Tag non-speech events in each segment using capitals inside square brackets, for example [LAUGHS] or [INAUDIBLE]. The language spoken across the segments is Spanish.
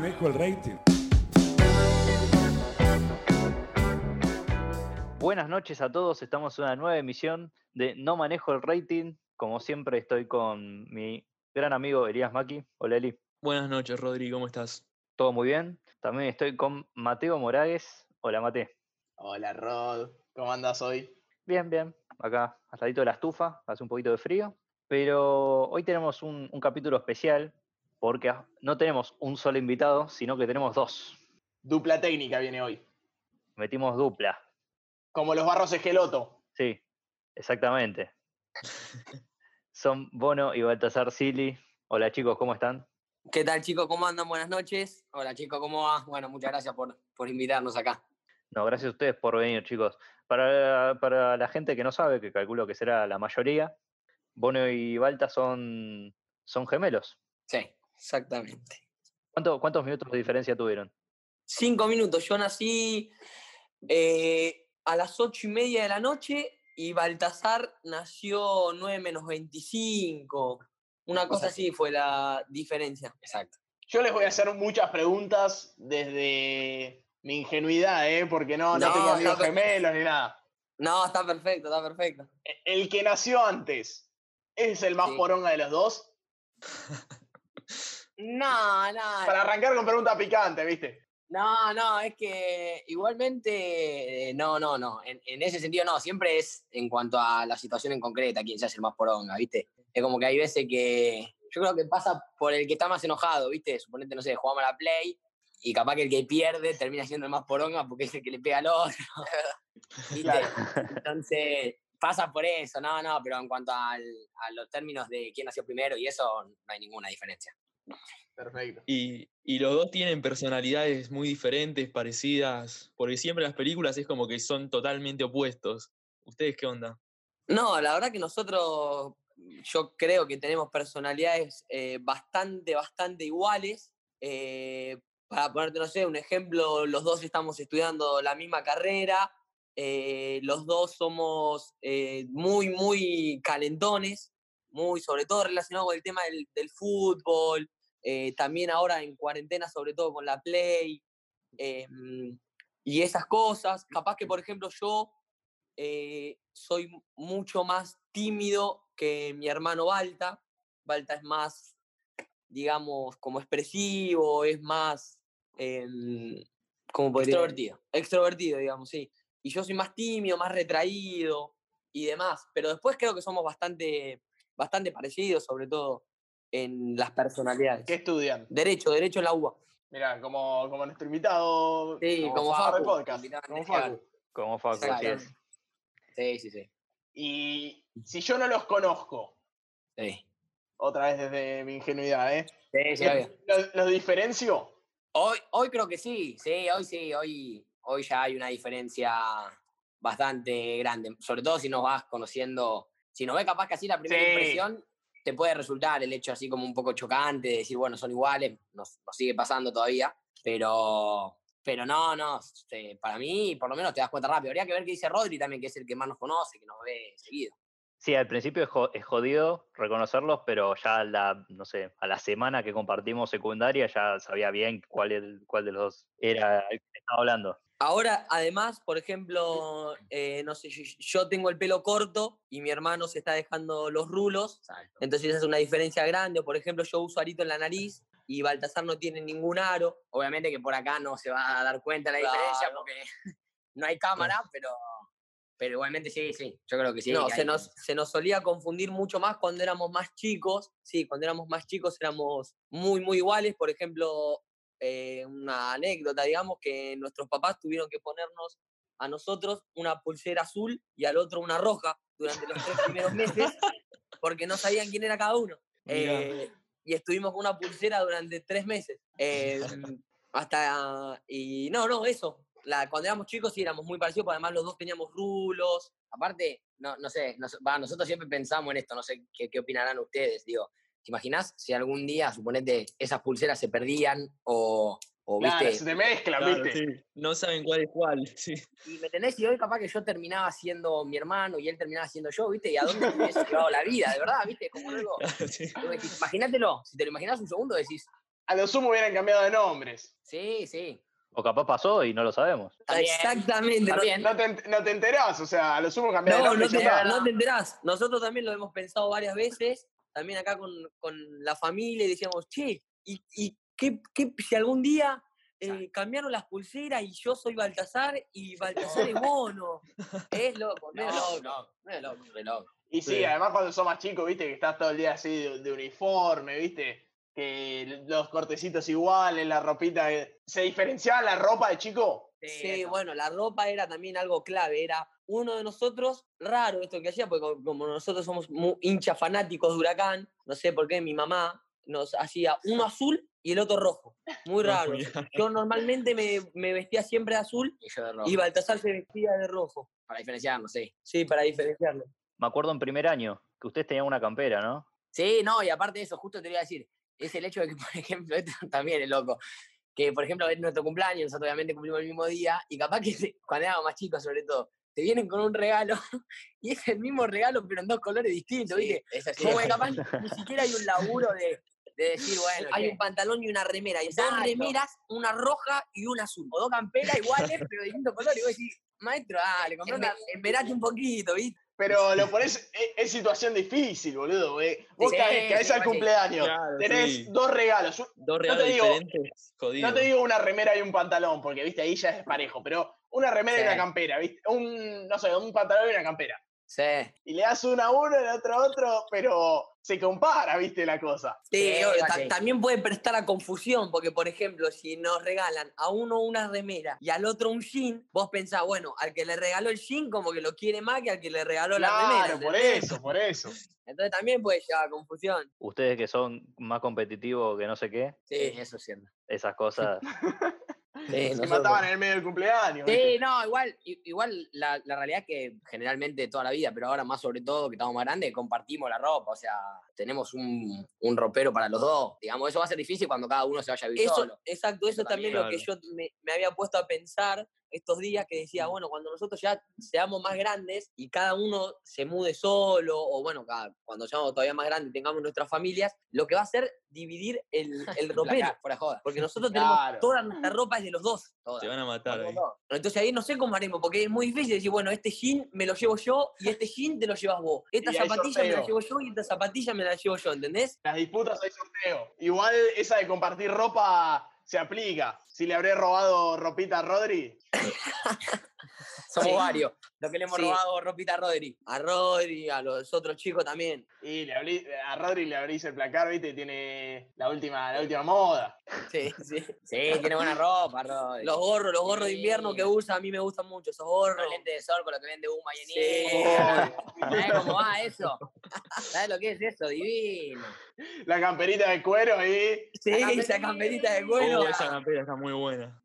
manejo el rating. Buenas noches a todos, estamos en una nueva emisión de No Manejo el Rating. Como siempre estoy con mi gran amigo Elías Maki. Hola Eli. Buenas noches, Rodri, ¿cómo estás? ¿Todo muy bien? También estoy con Mateo Moragues. Hola Mate. Hola Rod, ¿cómo andas hoy? Bien, bien. Acá, al ladito de la estufa, hace un poquito de frío. Pero hoy tenemos un, un capítulo especial porque no tenemos un solo invitado, sino que tenemos dos. Dupla técnica viene hoy. Metimos dupla. Como los barros esqueloto. Sí, exactamente. [LAUGHS] Son Bono y Baltasar Silly. Hola chicos, ¿cómo están? ¿Qué tal chicos? ¿Cómo andan? Buenas noches. Hola chicos, ¿cómo va? Bueno, muchas gracias por, por invitarnos acá. No, gracias a ustedes por venir, chicos. Para, para, la gente que no sabe, que calculo que será la mayoría, Bono y Balta son, son gemelos. Sí, exactamente. ¿Cuánto, ¿Cuántos minutos de diferencia tuvieron? Cinco minutos. Yo nací eh, a las ocho y media de la noche y Baltasar nació 9 menos 25. Una cosa así fue la diferencia. Exacto. Yo les voy a hacer muchas preguntas desde mi ingenuidad, ¿eh? porque no, no, no tengo amigos gemelos ni nada. No, está perfecto, está perfecto. El que nació antes, ¿es el más sí. poronga de los dos? [LAUGHS] no, no. Para arrancar con pregunta picante, ¿viste? No, no, es que igualmente, no, no, no. En, en, ese sentido, no. Siempre es en cuanto a la situación en concreta quién se hace el más poronga, ¿viste? Es como que hay veces que. Yo creo que pasa por el que está más enojado, ¿viste? Suponete, no sé, jugamos a la Play y capaz que el que pierde termina siendo el más poronga porque es el que le pega al otro. [LAUGHS] ¿Viste? Claro. Entonces, pasa por eso, no, no, pero en cuanto al, a los términos de quién nació primero y eso, no hay ninguna diferencia. Perfecto. Y, y, los dos tienen personalidades muy diferentes, parecidas, porque siempre las películas es como que son totalmente opuestos. ¿Ustedes qué onda? No, la verdad que nosotros, yo creo que tenemos personalidades eh, bastante, bastante iguales. Eh, para ponerte, no sé, un ejemplo, los dos estamos estudiando la misma carrera, eh, los dos somos muy, muy calentones, muy, sobre todo relacionado con el tema del, del fútbol, eh, también ahora en cuarentena, sobre todo con la Play eh, y esas cosas. Capaz que, por ejemplo, yo eh, soy mucho más tímido que mi hermano Balta. Balta es más, digamos, como expresivo, es más... ¿cómo podría? Extrovertido. Extrovertido, digamos, sí. Y yo soy más tímido, más retraído y demás. Pero después creo que somos bastante, bastante parecidos, sobre todo en las personalidades. ¿Qué estudian? Derecho, Derecho en la UBA. Mira, como, como nuestro invitado. Sí, como, como Facu. Podcast. Como Facu. Como Facu, sí es. Sí, sí, sí. Y si yo no los conozco. Sí. Otra vez desde mi ingenuidad, ¿eh? Sí, sí, ¿Los, ¿Los, diferencio? Hoy, hoy creo que sí, sí, hoy sí, hoy, hoy ya hay una diferencia bastante grande. Sobre todo si nos vas conociendo, si nos ves capaz que así la primera Sí. impresión, te puede resultar el hecho así como un poco chocante de decir, bueno, son iguales, nos, nos sigue pasando todavía, pero, pero no, no, este, para mí por lo menos te das cuenta rápido. Habría que ver qué dice Rodri también, que es el que más nos conoce, que nos ve seguido. Sí, al principio es, jo- es jodido reconocerlos, pero ya a la, no sé, a la semana que compartimos secundaria ya sabía bien cuál, el- cuál de los dos era el que estaba hablando. Ahora, además, por ejemplo, eh, no sé, yo, yo tengo el pelo corto y mi hermano se está dejando los rulos, entonces esa es una diferencia grande. Por ejemplo, yo uso arito en la nariz y Baltasar no tiene ningún aro. Obviamente que por acá no se va a dar cuenta la diferencia porque [LAUGHS] no hay cámara, [LAUGHS] pero, pero igualmente sí, sí, yo creo que sí. No, se nos, se nos solía confundir mucho más cuando éramos más chicos. Sí, cuando éramos más chicos éramos muy, muy iguales. Por ejemplo, eh, una anécdota, digamos, que nuestros papás tuvieron que ponernos a nosotros una pulsera azul y al otro una roja durante los tres primeros meses [LAUGHS] porque no sabían quién era cada uno. Eh, y estuvimos con una pulsera durante tres meses. [LAUGHS] Eh, hasta. Y no, no, eso. La, cuando éramos chicos sí éramos muy parecidos, porque además los dos teníamos rulos. Aparte, no, no sé, nos- nosotros siempre pensamos en esto, no sé qué, qué opinarán ustedes. Digo, ¿te imaginas si algún día, suponete, esas pulseras se perdían o, o Claro, viste? se te mezclan, Claro, ¿viste? sí. No saben cuál es cuál. [LAUGHS] Sí. Y me tenés, y hoy capaz que yo terminaba siendo mi hermano y él terminaba siendo yo, ¿viste? ¿Y a dónde te hubiese llevado la vida, de verdad, ¿viste? Como algo. [LAUGHS] Claro, sí. Vos decís, Imagínatelo, si te lo imaginas un segundo, decís, a lo sumo hubieran cambiado de nombres. Sí, sí. O capaz pasó y no lo sabemos. Exactamente. no- te, no te enterás, o sea, a lo sumo cambiado de No, no te, no te enterás. Nosotros también lo hemos pensado varias veces, también acá con, con la familia, y decíamos, che, ¿y, y qué, qué- si algún día eh, cambiaron las pulseras y yo soy Baltasar y Baltasar es mono? [LAUGHS] Es loco, no, No, es loco. no, no es loco, re loco. Y sí, Sí. además cuando sos más chico, viste, que estás todo el día así de, de uniforme, viste, que los cortecitos iguales, la ropita. eh, ¿Se diferenciaba la ropa de chico? Sí, bueno, la ropa era también algo clave, era uno de nosotros, raro esto que hacía, porque co- como nosotros somos mu- hinchas fanáticos de Huracán, no sé por qué mi mamá nos hacía uno azul y el otro rojo, muy No, raro. [LAUGHS] Yo normalmente me, me vestía siempre de azul Y yo de rojo. y Baltasar se vestía de rojo, Para diferenciarnos, sí. sí, para diferenciarlo. Me acuerdo en primer año que ustedes tenían una campera, ¿no? Sí, no, y aparte de eso, justo te iba a decir, es el hecho de que, por [LAUGHS] ejemplo, esto también es loco, que por ejemplo es nuestro cumpleaños, nosotros obviamente cumplimos el mismo día, y capaz que cuando éramos más chicos sobre todo, te vienen con un regalo, [LAUGHS] y es el mismo regalo, pero en dos colores distintos, Sí, ¿viste? así. Como que capaz [LAUGHS] ni siquiera hay un laburo de, De decir, bueno, hay un pantalón y una remera, y dos Exacto. remeras, una roja y una azul. o dos camperas iguales, pero de distintos colores, y vos decís, maestro, ah, le compré una... Esperate un poquito, ¿viste? Pero lo pones, es, es situación difícil, boludo, güey. Vos Sí, caes, caes sí, al sí. cumpleaños, Claro, tenés sí. dos regalos. Dos te regalos digo- diferentes, jodido. No te digo una remera y un pantalón, porque viste, ahí ya es parejo, pero una remera y una campera, viste, un, no sé, un pantalón y una campera. Sí, Y le das uno a uno, el otro a otro, pero se compara, viste, la cosa. Sí, obvio, ta- también puede prestar a confusión, porque por ejemplo, si nos regalan a uno una remera y al otro un jean, vos pensás, bueno, al que le regaló el jean como que lo quiere más que al que le regaló la remera. Claro, por eso, por eso. [LAUGHS] Entonces también puede llegar a confusión. Ustedes que son más competitivos que no sé qué, sí, eso es cierto. esas cosas. [LAUGHS] Sí, [LAUGHS] Se mataban en el medio del cumpleaños. Sí, ¿viste? no, igual, igual la, la realidad es que generalmente toda la vida, pero ahora más sobre todo que estamos más grandes, compartimos la ropa, o sea, tenemos un, un ropero para los dos. Digamos, eso va a ser difícil cuando cada uno se vaya a vivir Eso, solo. exacto, eso Eso también también, lo que yo me, me había puesto a pensar estos días que decía, bueno, cuando nosotros ya seamos más grandes y cada uno se mude solo, o bueno, cada- cuando seamos todavía más grandes y tengamos nuestras familias, lo que va a hacer dividir el, [LAUGHS] el ropero. Fuera joda. Porque nosotros [LAUGHS] Claro. tenemos toda nuestra ropa es de los dos. Toda. Te van a matar ahí. Entonces ahí no sé cómo haremos, porque es muy difícil decir, bueno, este jean me lo llevo yo y este jean te lo llevas vos. Esta zapatilla me la llevo yo y esta zapatilla me la llevo yo, ¿entendés? Las disputas hay sorteo. Igual esa de compartir ropa se aplica. Si le habré robado ropita a Rodri, [LAUGHS] [LAUGHS] Somos Sí. varios. Lo que le hemos Sí. robado ropita a Rodri. A Rodri, a los otros chicos también. y le abrí- a Rodri le abrís el placar, viste, tiene la última, la última moda. [LAUGHS] Sí, sí. [LAUGHS] Sí, tiene buena ropa, Rodri. Los gorros, los gorros de invierno que usa, a mí me gustan mucho esos gorros. Los lentes de sol con lo que vende Uma y en Sí. ¿Sabes cómo va eso? ¿Sabes lo que es eso? Divino. La camperita de cuero ahí. Sí, La esa camperita de Oh, cuero. esa campera está muy buena.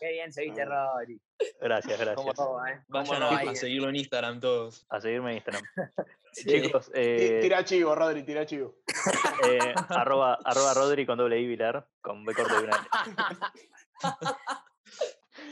Qué bien se viste, Rodri. Gracias, [LAUGHS] Como gracias. todo, ¿eh? Como Vayan todo a, ahí, a ¿eh? seguirlo en Instagram todos. A seguirme en Instagram. [LAUGHS] Sí. Chicos, eh, Tira chivo, Rodri, tira chivo. [LAUGHS] eh, arroba, arroba Rodri con doble I Vilar, con B corto y una L.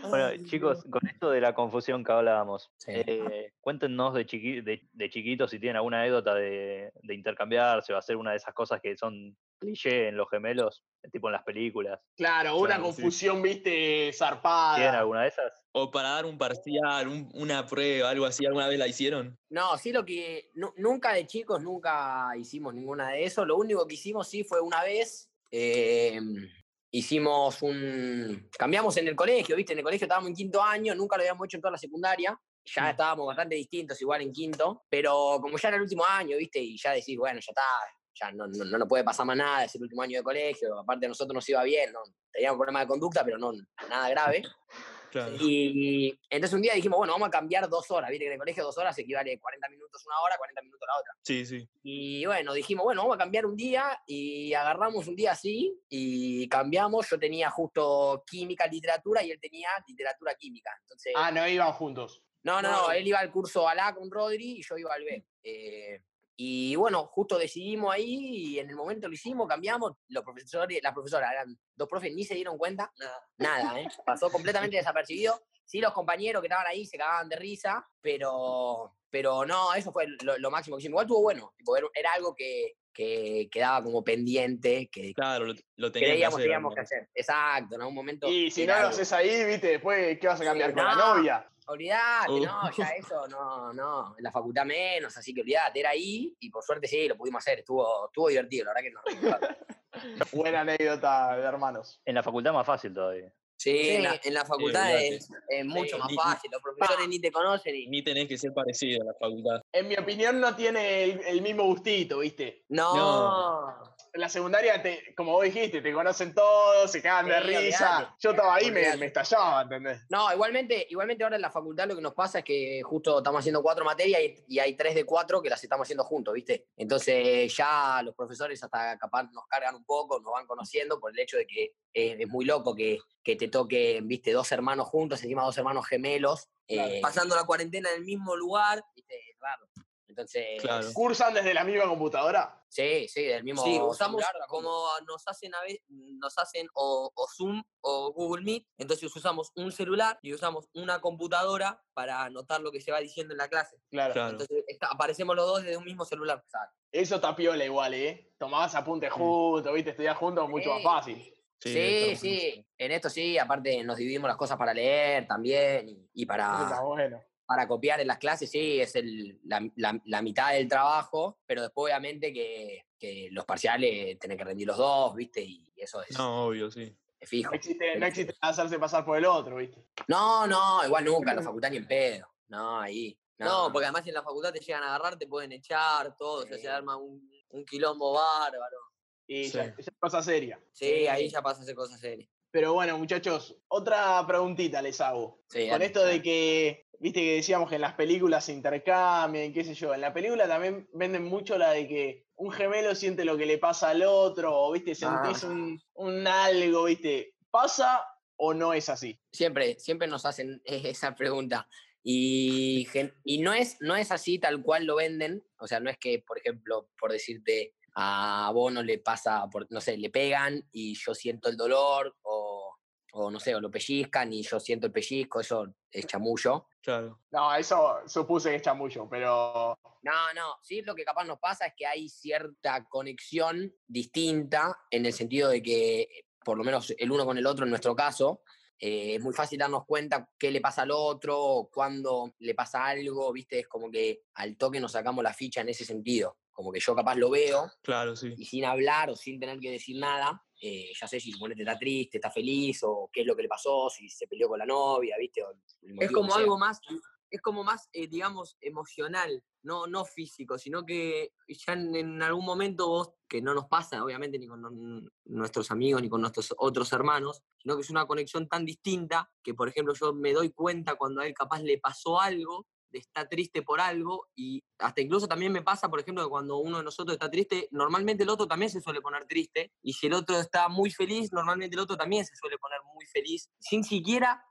Bueno, chicos, con esto de la confusión que hablábamos, Sí. eh, cuéntenos de, chiqui- de, de chiquitos si tienen alguna anécdota de, de intercambiarse o hacer una de esas cosas que son cliché en los gemelos, tipo en las películas. Claro, una Claro, sí. confusión, viste, ¿Tienen zarpada. alguna de esas? O para dar un parcial, un- una prueba, algo así, ¿alguna vez la hicieron? No, sí, lo que. nu- nunca de chicos, nunca hicimos ninguna de eso. Lo único que hicimos sí fue una vez. eh, hicimos un. Cambiamos en el colegio, ¿viste? En el colegio estábamos en quinto año, nunca lo habíamos hecho en toda la secundaria. Ya Mm. estábamos bastante distintos, igual en quinto. Pero como ya era el último año, ¿viste? Y ya decís, bueno, ya está. Ya no, no, no nos puede pasar más nada, es el último año de colegio. Aparte, a nosotros nos iba bien, ¿no? Teníamos problemas de conducta, pero no nada grave. [LAUGHS] Claro. Y entonces un día dijimos, bueno, vamos a cambiar dos horas. Viste que en el colegio dos horas equivale 40 minutos una hora, 40 minutos la otra. Sí, sí. Y bueno, dijimos, bueno, vamos a cambiar un día y agarramos un día así y cambiamos. Yo tenía justo química, literatura y él tenía literatura química. Entonces, Ah, no iban juntos. no, no, no. no, él iba al curso al A con Rodri y yo iba al B. Eh, y bueno, justo decidimos ahí y en el momento lo hicimos, cambiamos. Los profesores, las profesoras, eran dos profes, ni se dieron cuenta. Nada. Nada, ¿eh? Pasó completamente [LAUGHS] desapercibido. Sí, los compañeros que estaban ahí se cagaban de risa, pero, pero no, eso fue lo, lo máximo que hicimos. Igual estuvo bueno, tipo, era, era algo que, que quedaba como pendiente, que Claro, lo, que creíamos hacer. teníamos que hacer. Exacto, en algún momento. Y si no lo haces ahí, viste, después, ¿qué vas a cambiar Sí, con la no. novia? Olvídate, Uh. no, ya [LAUGHS] eso, no, no, en la facultad menos, así que olvídate, era ahí y por suerte sí, lo pudimos hacer, estuvo, estuvo divertido, la verdad que bastante. [LAUGHS] Buena anécdota de hermanos. En la facultad más fácil todavía. Sí, en la, Sí. en la facultad es, es mucho Sí, más ni- fácil. Los profesores ni te conocen y. Ni tenés que ser parecido a la facultad. En mi opinión, no tiene el, el mismo gustito, viste. No. No. En la secundaria, te, como vos dijiste, te conocen todos, se cagan de risa. olvidate. Yo estaba ahí, me, me estallaba, ¿entendés? No, igualmente, igualmente ahora en la facultad lo que nos pasa es que justo estamos haciendo cuatro materias y, y hay tres de cuatro que las estamos haciendo juntos, ¿viste? Entonces ya los profesores hasta capaz nos cargan un poco, nos van conociendo por el hecho de que eh, es muy loco que, que te toquen, ¿viste? Dos hermanos juntos, encima dos hermanos gemelos. Claro. eh, Pasando la cuarentena en el mismo lugar. ¿viste? Es raro. Entonces, Claro. ¿Cursan desde la misma computadora? sí, sí, del mismo Sí, usamos celular, como nos hacen a veces, nos hacen o, o Zoom o Google Meet, entonces usamos un celular y usamos una computadora para anotar lo que se va diciendo en la clase. Claro. Claro. Entonces está- aparecemos los dos desde un mismo celular. Exacto. Eso está piola igual, ¿eh? Tomabas apuntes juntos, viste, estudiás juntos, mucho más Sí. fácil. Sí, sí, en esto sí, aparte nos dividimos las cosas para leer también y, y Eso está para, bueno. Para copiar en las clases, sí, es el, la, la- la mitad del trabajo, pero después obviamente que, que los parciales tienen que rendir los dos, ¿viste? Y eso es, No, obvio, sí. es fijo. No existe, no existe hacerse pasar por el otro, viste. No, no, igual nunca, en la facultad ni en pedo. No, ahí. No, porque además en la facultad te llegan a agarrar, te pueden echar, todo, o sea, Sí. se arma un, un quilombo bárbaro. Y Sí. ya, cosa seria. Sí, Sí. ahí ya pasa a hacer cosas serias. Pero bueno, muchachos, otra preguntita les hago. Sí, Con esto de que, viste que decíamos que en las películas se intercambian, qué sé yo, en la película también venden mucho la de que un gemelo siente lo que le pasa al otro, o viste, sentís Ah. un, un algo, viste. ¿Pasa o no es así? Siempre, siempre nos hacen [LAUGHS] esa pregunta. Y, y no, es, no es así tal cual lo venden. O sea, no es que, por ejemplo, por decirte, a Bono le pasa, por, no sé, le pegan y yo siento el dolor, o, o no sé, o lo pellizcan y yo siento el pellizco, eso es chamullo. Claro. No, eso supuse que es chamullo, pero No, no, sí, lo que capaz nos pasa es que hay cierta conexión distinta en el sentido de que, por lo menos el uno con el otro en nuestro caso, eh, es muy fácil darnos cuenta qué le pasa al otro, cuando le pasa algo, viste, es como que al toque nos sacamos la ficha en ese sentido. Como que yo capaz lo veo Claro, sí. y sin hablar o sin tener que decir nada, eh, ya sé si suponete está triste, está feliz, o qué es lo que le pasó, si se peleó con la novia, viste. o el Es como algo más, es como más, eh, digamos, emocional, no, no físico, sino que ya en, en algún momento vos, que no nos pasa, obviamente, ni con nuestros amigos, ni con nuestros otros hermanos, sino que es una conexión tan distinta que, por ejemplo, yo me doy cuenta cuando a él capaz le pasó algo, está triste por algo, y hasta incluso también me pasa, por ejemplo, que cuando uno de nosotros está triste, normalmente el otro también se suele poner triste, y si el otro está muy feliz, normalmente el otro también se suele poner muy feliz, sin siquiera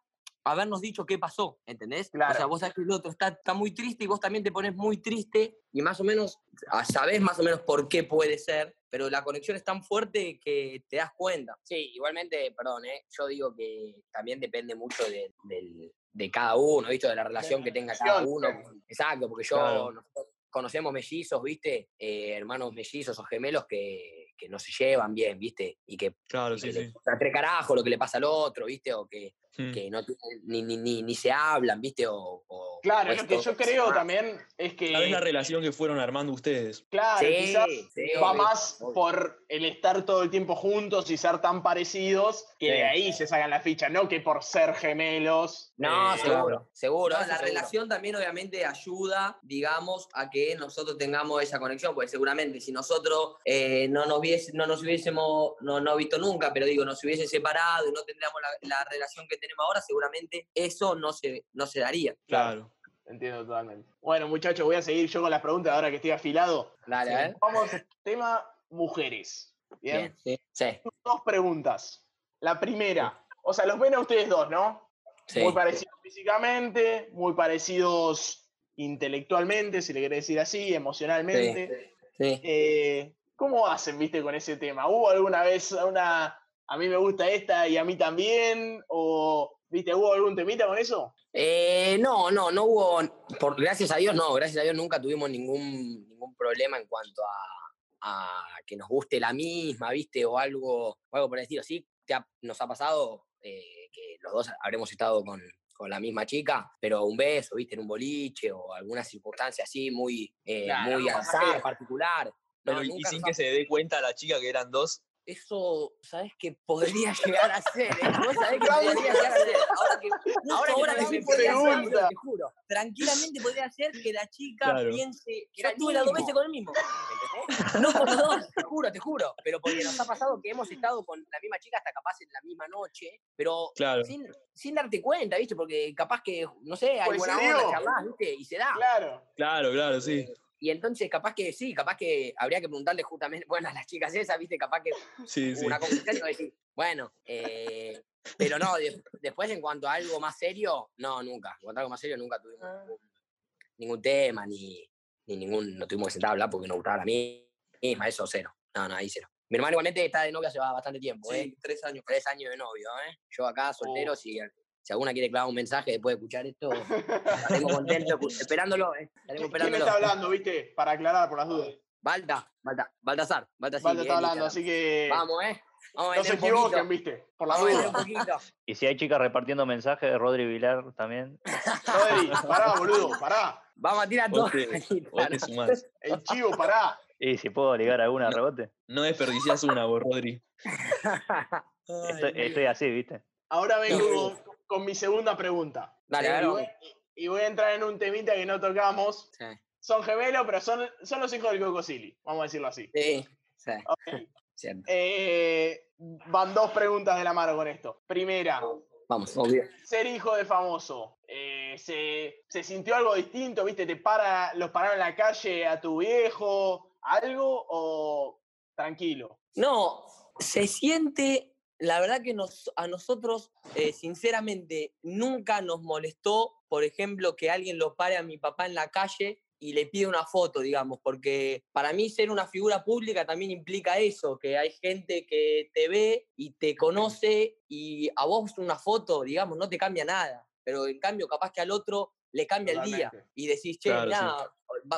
habernos dicho qué pasó, ¿entendés? O sea, Claro. vos sabés que el otro está, está muy triste y vos también te pones muy triste y más o menos ah, sabés más o menos por qué puede ser, pero la conexión es tan fuerte que te das cuenta. Sí, igualmente, perdón, ¿eh? yo digo que también depende mucho de, del- de cada uno, ¿viste? De la relación que tenga cada uno. claro. Exacto, porque yo, Claro. nosotros conocemos mellizos, ¿viste? Eh, hermanos mellizos o gemelos que, que no se llevan bien, ¿viste? Y que, Claro, y sí, que sí. le tres carajos lo que le pasa al otro, ¿viste? O que, Mm. que no tienen- ni, ni, ni, ni se hablan, ¿viste? O, o- claro, o lo que yo creo ah, también es que... ¿Sabés la relación que fueron armando ustedes? Claro, Sí, quizás sí, va obvio, más obvio. por el estar todo el tiempo juntos y ser tan parecidos que Sí. de ahí se sacan la ficha, no que por ser gemelos. No, eh, seguro, seguro. No, la seguro. relación también obviamente ayuda, digamos, a que nosotros tengamos esa conexión, porque seguramente si nosotros eh, no, nos hubiese- no nos hubiésemos, no, no visto nunca, pero digo, nos hubiese separado y no tendríamos la, la relación que tenemos ahora, seguramente eso no se, no se daría. Claro. Entiendo totalmente. Bueno, muchachos, voy a seguir yo con las preguntas ahora que estoy afilado. Dale, Sí. a ver. Vamos, tema mujeres. Bien. Bien, sí. Sí, Dos preguntas. La primera, o sea, los ven a ustedes dos, ¿no? sí. Muy parecidos físicamente, muy parecidos intelectualmente, si le quiere decir así, emocionalmente. Sí. Eh, ¿Cómo hacen, viste, con ese tema? ¿Hubo alguna vez una, a mí me gusta esta y a mí también? ¿O, viste, hubo algún temita con eso? Eh, no, no, no hubo, por, gracias a Dios no, gracias a Dios nunca tuvimos ningún, ningún problema en cuanto a, a que nos guste la misma, ¿viste? O algo, o algo por el estilo. Sí, te ha- nos ha pasado eh, que los dos habremos estado con, con la misma chica, pero un beso, ¿viste? En un boliche o alguna circunstancia así muy, eh, Claro, muy azar, particular. No, Pero, y sin que se dé cuenta la chica que eran dos. Eso, ¿sabes qué podría [LAUGHS] llegar a ser? ¿eh? Vos sabés [LAUGHS] que podría llegar a ser. [LAUGHS] Ahora que, ahora que ahora que me podría ser, pregunta. te juro. Tranquilamente podría ser que la chica Claro. piense que Era yo tuve las dos veces con el mismo. ¿Entendés? No con los dos, te juro, te juro. Pero porque nos ha pasado que hemos estado con la misma chica hasta capaz en la misma noche, pero Claro. sin, sin darte cuenta, ¿viste? Porque capaz que, no sé, hay Pues buena onda, dio. charlás, ¿viste? Y se da. Claro. Claro, claro, sí. Y entonces, capaz que sí, capaz que habría que preguntarle justamente, [LAUGHS] bueno, a las chicas esas, ¿viste? Capaz que Sí, sí. una conversación y decís, bueno, eh, pero no, de- después en cuanto a algo más serio, no, nunca. En cuanto a algo más serio, nunca tuvimos Ah. ningún, ningún tema, ni, ni ningún, no tuvimos que sentar a hablar porque nos gustaba la misma, eso cero. No, no, ahí cero. Mi hermano igualmente está de novia hace bastante tiempo, ¿eh? Sí, tres años. Tres años de novio, ¿eh? Yo acá soltero, Oh. si, si alguna quiere clavar un mensaje después de escuchar esto, [LAUGHS] estaremos contentos, escu- esperándolo, ¿eh? Estaremos ¿Quién esperándolo. está hablando, viste? Para aclarar por las dudas. Balda, Balda, Baltasar. Valdo está hablando, así que Vamos, ¿eh? Vamos no se equivoquen, poquito. viste, por las Vamos a meter dudas. un poquito. [LAUGHS] Y si hay chicas repartiendo mensajes, Rodri Vilar también. Rodri, pará, boludo, pará. Vamos a tirar todo. Vos te, [LAUGHS] vos te sumás. El chivo, pará. Y si puedo ligar alguna rebote. No desperdiciás una, vos, Rodri. Estoy, estoy así, ¿viste? Ahora vengo con, mi segunda pregunta. Dale, y, dale, voy, vamos. y voy a entrar en un temita que no tocamos. Sí, Son gemelos, pero son, son los hijos del Cocosili, vamos a decirlo así. sí, sí, Ok. [LAUGHS] cierto. Eh, van dos preguntas de la mano con esto. Primera, Vamos, obvio. ser hijo de famoso, eh, ¿se, se sintió algo distinto? ¿Viste? ¿Te para, los pararon en la calle a tu viejo? ¿Algo? ¿O tranquilo? No, se siente, la verdad que a nosotros, eh, sinceramente, nunca nos molestó, por ejemplo, que alguien lo pare a mi papá en la calle y le pide una foto, digamos, porque para mí ser una figura pública también implica eso, que hay gente que te ve y te conoce y a vos una foto, digamos, no te cambia nada, pero en cambio capaz que al otro le cambia el día y decís, che, Claro, mirá,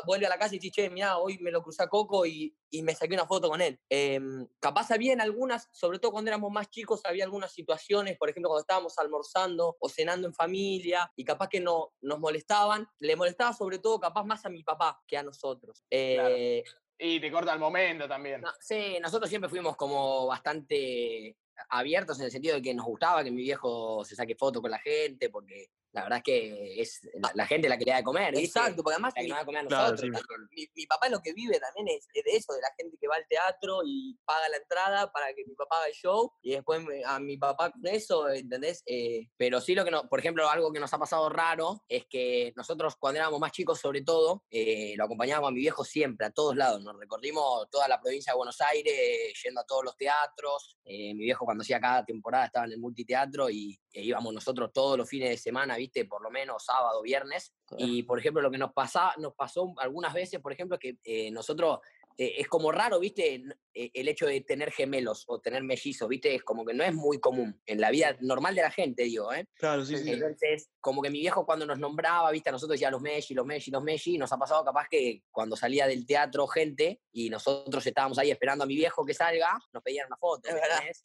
vuelve a la casa y decís, che, mirá, hoy me lo crucé a Coco y, y me saqué una foto con él. Em, capaz había en algunas, sobre todo cuando éramos más chicos, había algunas situaciones, por ejemplo, cuando estábamos almorzando o cenando en familia y capaz que no, nos molestaban. Le molestaba sobre todo capaz más a mi papá que a nosotros. Claro. Eh, Y te corta el momento también. No, sí, nosotros siempre fuimos como bastante abiertos en el sentido de que nos gustaba que mi viejo se saque foto con la gente, porque la verdad es que es la, la gente la que le da de comer, ¿viste? Exacto, porque además La que mi, da comer a Claro, nosotros. sí. también. mi, mi papá lo que vive también es, es de eso, de la gente que va al teatro y paga la entrada para que mi papá haga el show y después me- a mi papá con eso, ¿entendés? Eh, Pero sí lo que no, por ejemplo, algo que nos ha pasado raro es que nosotros cuando éramos más chicos, sobre todo, eh, lo acompañábamos a mi viejo siempre, a todos lados. Nos recorrimos toda la provincia de Buenos Aires, yendo a todos los teatros. Eh, mi viejo cuando hacía cada temporada estaba en el multiteatro y e íbamos nosotros todos los fines de semana, viste, por lo menos sábado, viernes. Y por ejemplo, lo que nos pasa, nos pasó algunas veces, por ejemplo, que eh, nosotros eh, es como raro, viste, eh, el hecho de tener gemelos o tener mellizos, viste, es como que no es muy común en la vida normal de la gente, digo, ¿eh? Claro, sí, sí. Entonces, como que mi viejo cuando nos nombraba, viste, a nosotros decía los Messi, los Messi, los Messi, nos ha pasado capaz que cuando salía del teatro gente y nosotros estábamos ahí esperando a mi viejo que salga, nos pedían una foto,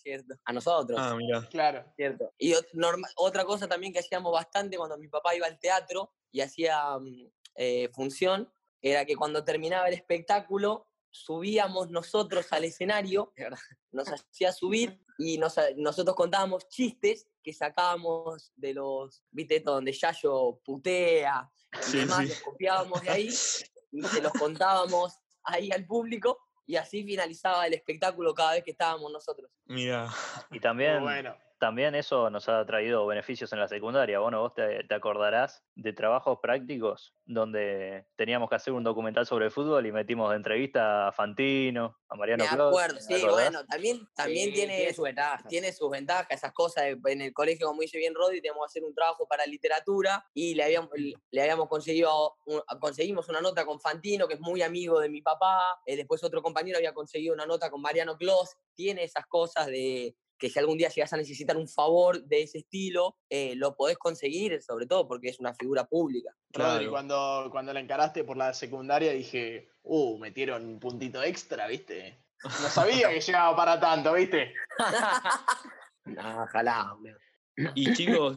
cierto. A nosotros. Ah, mira. Claro. Cierto. Y otra cosa también que hacíamos bastante cuando mi papá iba al teatro y hacía mm, eh, función, era que cuando terminaba el espectáculo subíamos nosotros al escenario, [LAUGHS] nos hacía subir y nos nosotros contábamos chistes que sacábamos de los, viste, esto donde Yayo putea y Sí, demás, sí. los copiábamos de ahí [LAUGHS] y se los contábamos ahí al público y así finalizaba el espectáculo cada vez que estábamos nosotros. Mira. Y también, bueno. También eso nos ha traído beneficios en la secundaria. Bueno, vos te, te acordarás de trabajos prácticos donde teníamos que hacer un documental sobre el fútbol y metimos de entrevista a Fantino, a Mariano Me acuerdo, ¿te sí, acordás? bueno, también, también Sí, tiene, su ventaja. tiene sus ventajas, esas cosas. de- En el colegio, como dice bien Rodri, teníamos que hacer un trabajo para literatura y le habíamos, le habíamos conseguido, un- conseguimos una nota con Fantino, que es muy amigo de mi papá. eh, después otro compañero había conseguido una nota con Mariano Clos. Tiene esas cosas de, que si algún día llegas a necesitar un favor de ese estilo, eh, lo podés conseguir, sobre todo porque es una figura pública. Rodri, Claro. cuando, cuando la encaraste por la secundaria dije, uh, metieron un puntito extra, ¿viste? No sabía que llegaba para tanto, ¿viste? [LAUGHS] No, ojalá. boludo. [CLEARS THROAT] Y chicos,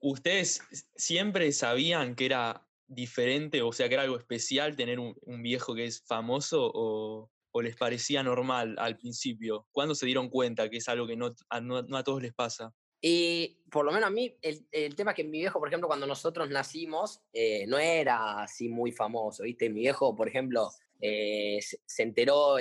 ¿ustedes siempre sabían que era diferente, o sea, que era algo especial tener un, un viejo que es famoso o, o les parecía normal al principio? ¿Cuándo se dieron cuenta que es algo que no a, todos les pasa? Y por lo menos a mí, el, tema es que mi viejo, por ejemplo, cuando nosotros nacimos, eh, no era así muy famoso, ¿viste? Mi viejo, por ejemplo, eh, se, enteró,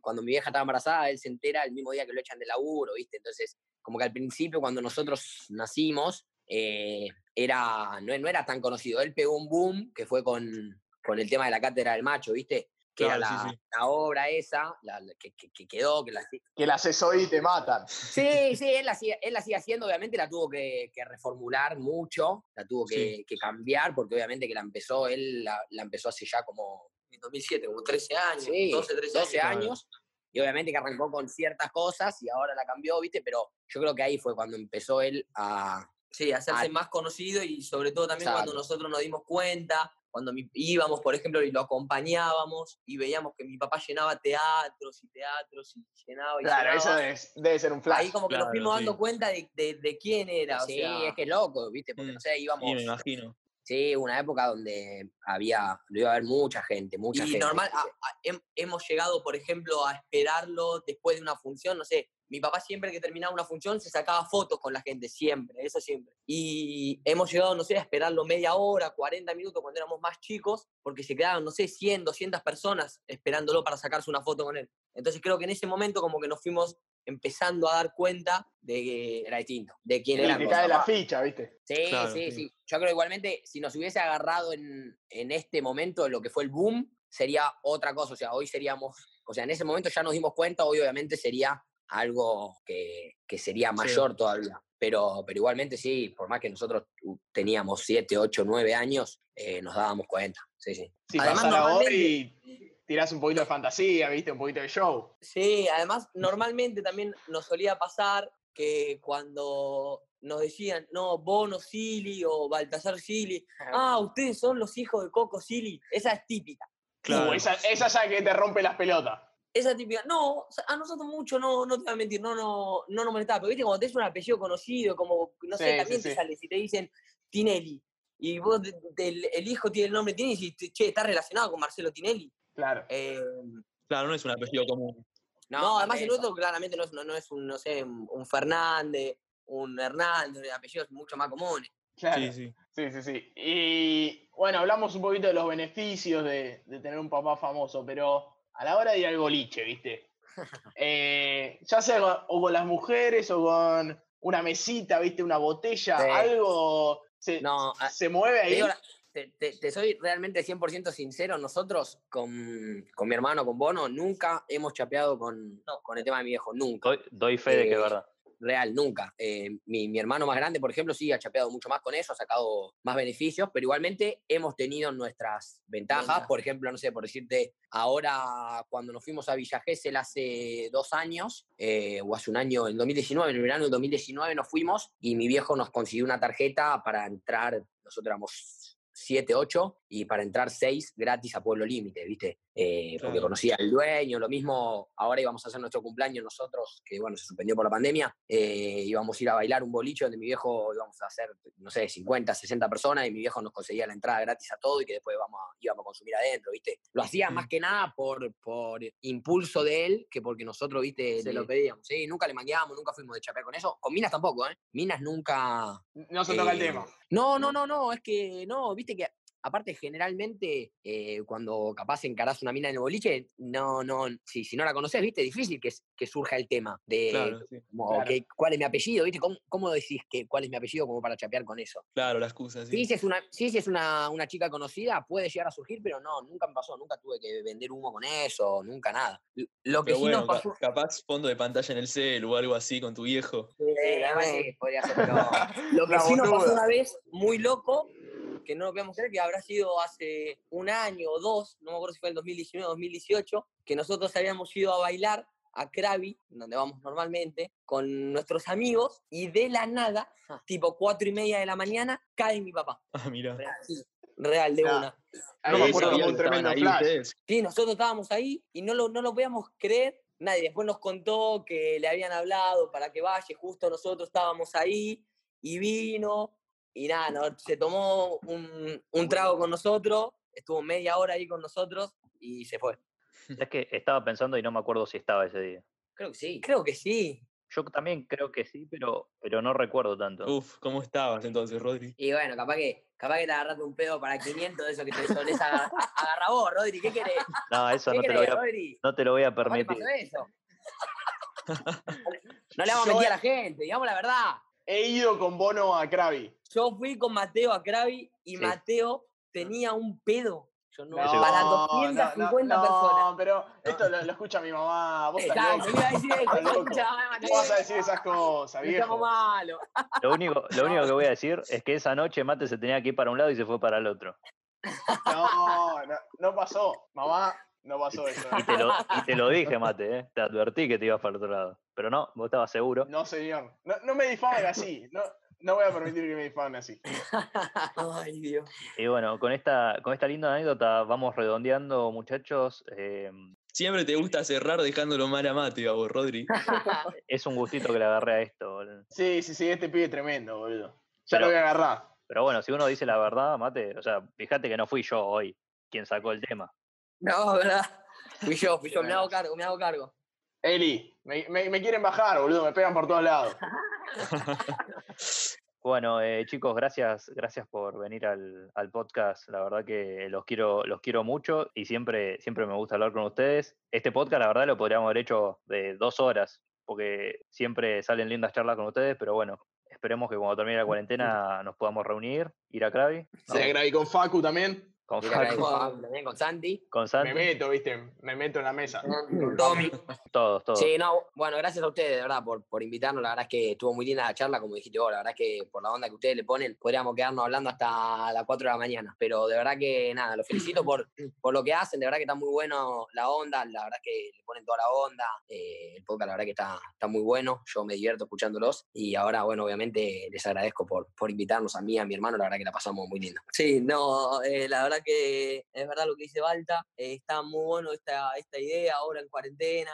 cuando mi vieja estaba embarazada, él se entera el mismo día que lo echan de laburo, ¿viste? Entonces, como que al principio, cuando nosotros nacimos, eh, era, no, no era tan conocido. Él pegó un boom que fue con, con el tema de la cátedra del macho, ¿viste? Que era Claro, la, sí. la obra esa, la- que, que- que quedó, que la, Que la haces hoy y te matan. Sí, [LAUGHS] sí, él la, sigue, él la sigue haciendo, obviamente la tuvo que, reformular mucho, la tuvo que, Sí. cambiar, porque obviamente que la empezó, él la, empezó hace ya como En 2007, como 13 años, sí, 12, 13 12 años. años, y obviamente que arrancó con ciertas cosas y ahora la cambió, ¿viste? Pero yo creo que ahí fue cuando empezó él a... Sí, hacerse más conocido y sobre todo también cuando nosotros nos dimos cuenta, cuando mi- íbamos, por ejemplo, y lo acompañábamos y veíamos que mi papá llenaba teatros y teatros y llenaba y Claro, eso debe, debe ser un flash. Ahí como que nos fuimos dando cuenta de, de- de quién era. o sí, sea, es que es loco, ¿viste? Porque Mm, no sé, íbamos... Sí, me imagino. Sí, una época donde había, lo iba a haber mucha gente, mucha y gente. normal, a- hemos llegado, por ejemplo, a esperarlo después de una función, no sé, mi papá siempre que terminaba una función se sacaba fotos con la gente, siempre, eso siempre. Y hemos llegado, no sé, a esperarlo media hora, 40 minutos cuando éramos más chicos, porque se quedaban, no sé, 100, 200 personas esperándolo para sacarse una foto con él. Entonces creo que en ese momento como que nos fuimos empezando a dar cuenta de que Era distinto, de quién Y era. te cae la ficha, ¿viste? Sí, Claro, sí, sí. sí. Yo creo igualmente, si nos hubiese agarrado en, en este momento lo que fue el boom, sería otra cosa. O sea, hoy seríamos, o sea, en ese momento ya nos dimos cuenta, hoy obviamente sería algo que, que sería mayor todavía. Pero, pero igualmente sí, por más que nosotros teníamos 7, 8, 9 años, eh, nos dábamos cuenta. Sí, sí. Si Además, normalmente- tirás un poquito de fantasía, ¿viste? Un poquito de show. Sí, además [LAUGHS] normalmente también nos solía pasar que cuando nos decían, no, Bono Silly o Baltasar Silly, ah, ustedes son los hijos de Coco Silly, esa es típica. Claro. Uh, esa, esa ya que te rompe las pelotas. Esa típica, no, a nosotros mucho no, no te voy a mentir, no, no, no nos molestaba, pero viste, cuando tenés un apellido conocido, como, no sé, Sí, también sí, te sí. sale, si te dicen Tinelli, y vos, el hijo tiene el nombre Tinelli, y che, está relacionado con Marcelo Tinelli. Claro. Eh, Claro, no es un apellido común. No, además de el otro claramente no es, no, no es un, no sé, un un Fernández, un Hernández, apellidos mucho más comunes. Claro. Sí, sí. Sí, sí, sí. Y bueno, hablamos un poquito de los beneficios de, de tener un papá famoso, pero a la hora de ir al boliche, ¿viste? [LAUGHS] Eh, ya sea con- o con las mujeres o con una mesita, ¿viste? Una botella, Sí. algo se, No, a- se mueve Te, ahí. digo te- te- te soy realmente 100% sincero, nosotros con, con mi hermano, con Bono, nunca hemos chapeado con, con el tema de mi viejo, nunca. Doy, doy fe de que es Eh, verdad. Real, nunca. Eh, mi, mi hermano más grande, por ejemplo, sí ha chapeado mucho más con eso, ha sacado más beneficios, pero igualmente hemos tenido nuestras ventajas. Por ejemplo, no sé, por decirte, ahora cuando nos fuimos a Villa Gesell hace dos años, eh, o hace un año, en 2019, en el verano del 2019 nos fuimos y mi viejo nos consiguió una tarjeta para entrar, nosotros éramos 7, 8, y para entrar 6 gratis a Pueblo Límite, ¿viste? Eh, Porque conocía al dueño, lo mismo, ahora íbamos a hacer nuestro cumpleaños nosotros, que bueno, se suspendió por la pandemia, eh, íbamos a ir a bailar un boliche donde mi viejo íbamos a hacer, no sé, 50, 60 personas, y mi viejo nos conseguía la entrada gratis a todo y que después vamos a- íbamos a consumir adentro, ¿viste? Lo hacía más que nada por, por impulso de él, que porque nosotros, ¿viste? Se lo pedíamos. Sí, nunca le mangueamos, nunca fuimos de chapear con eso. Con Minas tampoco, ¿eh? Minas nunca, No se toca el eh, tema. No, no, no, no, es que no, viste que aparte generalmente eh, cuando capaz encarás una mina en el boliche, no, no, si, si no la conoces, viste, difícil que, que surja el tema de Claro, sí. como, Claro. que- cuál es mi apellido, viste, ¿Cómo, cómo decís que cuál es mi apellido como para chapear con eso? Claro, la excusa, sí. Sí, si es una, sí, si es una, una chica conocida, puede llegar a surgir, pero no, nunca me pasó, nunca tuve que vender humo con eso, nunca nada. Lo que Pero sí bueno, nos pasó. capaz fondo de pantalla en el cel o algo así con tu viejo. Eh, además sí, [LAUGHS] podría ser, pero Lo que sí nos pasó una vez, muy loco, que no lo podemos creer, que habrá sido hace un año o dos, no me acuerdo si fue el 2019 o 2018, que nosotros habíamos ido a bailar a Krabi, donde vamos normalmente, con nuestros amigos, y de la nada, tipo cuatro y media de la mañana, cae mi papá. [LAUGHS] Ah, mira. Sí, real, de Ah, una. Ahí No me acuerdo que un tremendo flash. Sí, nosotros estábamos ahí y no lo, no lo podíamos creer. Nadie después nos contó que le habían hablado para que vaya, justo nosotros estábamos ahí y vino y nada, no, se tomó un, un trago con nosotros, estuvo media hora ahí con nosotros y se fue. Es que estaba pensando y no me acuerdo si estaba ese día. Creo que sí. Creo que sí. Yo también creo que sí, pero, pero no recuerdo tanto. Uf, ¿cómo estabas entonces, Rodri? Y bueno, capaz que, capaz que te agarraste un pedo para 500 de eso que te solés agarrar. Agarra vos, Rodri, ¿qué querés? No, eso ¿Qué no te, lo voy querés, a, Rodri? no te lo voy a permitir. eso. [LAUGHS] No le vamos a mentir a la gente, digamos la verdad. He ido con Bono a Krabi. Yo fui con Mateo a Krabi y Sí. Mateo tenía un pedo. Yo no, para No, 250 no, no, personas. pero esto lo, lo escucha mi mamá. Vos estás Exacto, loco. iba a decir eso. Estás loco. escucha, mamá, ¿Cómo Mateo, vas a decir esas cosas, no viejo? estamos malos. Lo único, lo único que voy a [LAUGHS] decir es que esa noche Mate se tenía que ir para un lado y se fue para el otro. No, no, no pasó. Mamá, no pasó eso. Y te lo, y te lo dije, Mate, ¿eh? te advertí que te ibas para el otro lado. Pero no, vos estabas seguro. No, señor. No, no me difamen así. No, no voy a permitir que me difamen así. Ay, Dios. Y bueno, con esta, con esta linda anécdota vamos redondeando, muchachos. eh, Siempre te gusta cerrar dejándolo mal a Mate, a vos, Rodri. [LAUGHS] es un gustito que le agarré a esto. boludo. Sí, sí, sí, este pibe es tremendo, boludo. Ya Pero- lo voy a agarrar. Pero bueno, si uno dice la verdad, Mate, o sea, fíjate que no fui yo hoy quien sacó el tema. No, ¿verdad? Fui yo, fui yo, me hago cargo, me hago cargo. Eli, me, me- me quieren bajar, boludo. Me pegan por todos lados. [LAUGHS] [LAUGHS] Bueno, eh, chicos, gracias, gracias por venir al, al podcast. La verdad que los quiero, los quiero mucho y siempre, siempre me gusta hablar con ustedes. Este podcast, la verdad, lo podríamos haber hecho de dos horas, porque siempre salen lindas charlas con ustedes, pero bueno, esperemos que cuando termine la [LAUGHS] cuarentena nos podamos reunir, ir a Krabi, la grabé con Facu también. Con Facu, también con Santi. con Me Santi, meto, viste. Me meto en la mesa. Tommy. todos, todos. Sí, no, bueno, gracias a ustedes, de verdad, por, por invitarnos. La verdad es que estuvo muy linda la charla, como dijiste vos. La verdad es que por la onda que ustedes le ponen, podríamos quedarnos hablando hasta las 4 de la mañana. Pero de verdad que nada, los felicito por, por lo que hacen. De verdad que está muy bueno la onda. La verdad es que le ponen toda la onda. eh, el podcast, la verdad que está, está muy bueno. Yo me divierto escuchándolos. Y ahora, bueno, obviamente les agradezco por, por invitarnos a mí, a mi hermano. La verdad que la pasamos muy lindo. Sí, no, eh, la verdad que es verdad lo que dice Balta, eh, está muy bueno esta, esta idea ahora en cuarentena,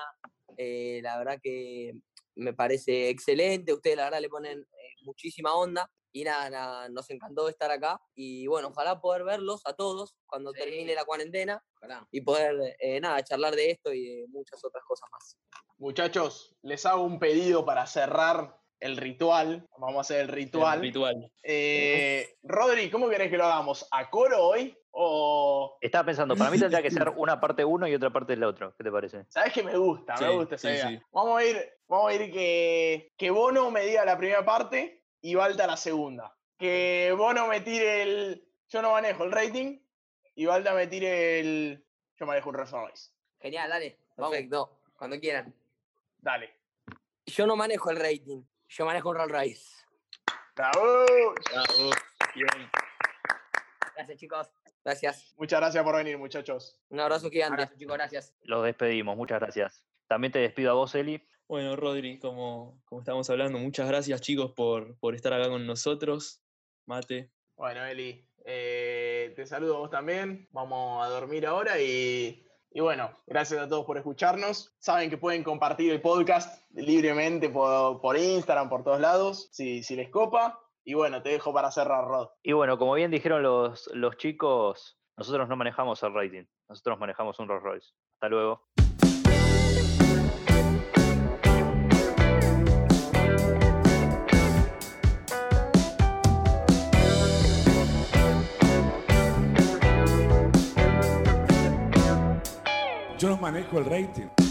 eh, la verdad que me parece excelente, ustedes la verdad le ponen eh, muchísima onda y nada, nada, nos encantó estar acá y bueno, ojalá poder verlos a todos cuando Sí. termine la cuarentena Ojalá. y poder, eh, nada, charlar de esto y de muchas otras cosas más. Muchachos, les hago un pedido para cerrar el ritual. Vamos a hacer el ritual. Ritual. Eh, Rodri, ¿cómo querés que lo hagamos? ¿A coro hoy? ¿O Estaba pensando, para mí [LAUGHS] tendría que ser [LAUGHS] una parte uno y otra parte del otro. ¿Qué te parece? ¿Sabes que me gusta? me gusta esa sí, idea. sí. Vamos a ir, vamos a ir que, que Bono me diga la primera parte y Balta la segunda. Que Bono me tire el. Yo no manejo el rating y Balta me tire el. Yo manejo un Rolls Royce. Genial, dale. Vamos. Perfecto, cuando quieran. Dale. Yo no manejo el rating. Yo manejo un Rolls Royce. ¡Bravo! Bravo. Bien. Gracias, chicos. Gracias. Muchas gracias por venir, muchachos. Un abrazo gigante. Abrazo, chicos, gracias. Los despedimos, muchas gracias. También te despido a vos, Eli. Bueno, Rodri, como, como estábamos hablando, muchas gracias chicos por, por estar acá con nosotros. Mate. Bueno, Eli, eh, te saludo a vos también. Vamos a dormir ahora y, y bueno, gracias a todos por escucharnos. Saben que pueden compartir el podcast libremente por, por Instagram, por todos lados, si, si les copa. Y bueno, te dejo para cerrar, Rod. Y bueno, como bien dijeron los, los chicos, nosotros no manejamos el rating, nosotros manejamos un Rolls Royce. Hasta luego. Yo no manejo el rating.